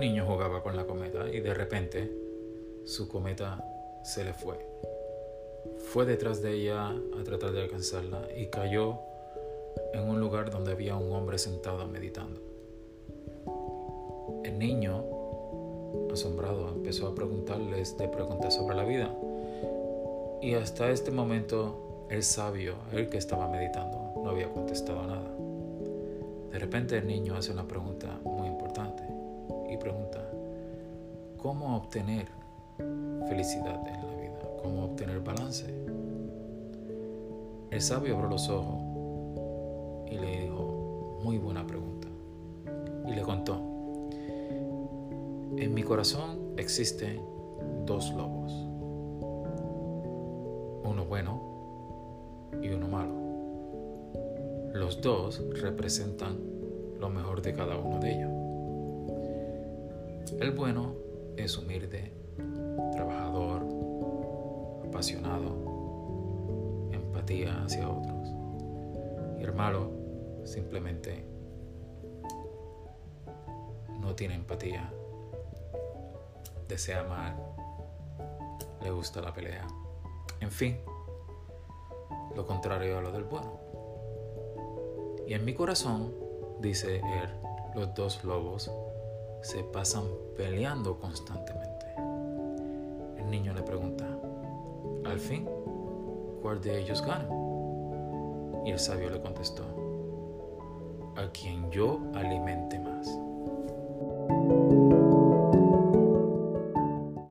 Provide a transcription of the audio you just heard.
niño jugaba con la cometa y de repente su cometa se le fue. Fue detrás de ella a tratar de alcanzarla y cayó en un lugar donde había un hombre sentado meditando. El niño, asombrado, empezó a preguntarles de preguntas sobre la vida. Y hasta este momento el sabio, el que estaba meditando, no había contestado nada. De repente el niño hace una pregunta muy ¿cómo obtener felicidad en la vida? ¿Cómo obtener balance? El sabio abrió los ojos y le dijo, muy buena pregunta. Y le contó, en mi corazón existen dos lobos, uno bueno y uno malo. Los dos representan lo mejor de cada uno de ellos. El bueno es humilde, trabajador, apasionado, empatía hacia otros. Y el malo simplemente no tiene empatía, desea mal, le gusta la pelea. En fin, lo contrario a lo del bueno. Y en mi corazón, dice él, los dos lobos se pasan peleando constantemente. El niño le pregunta, al fin, ¿cuál de ellos gana? Y el sabio le contestó, a quien yo alimente más.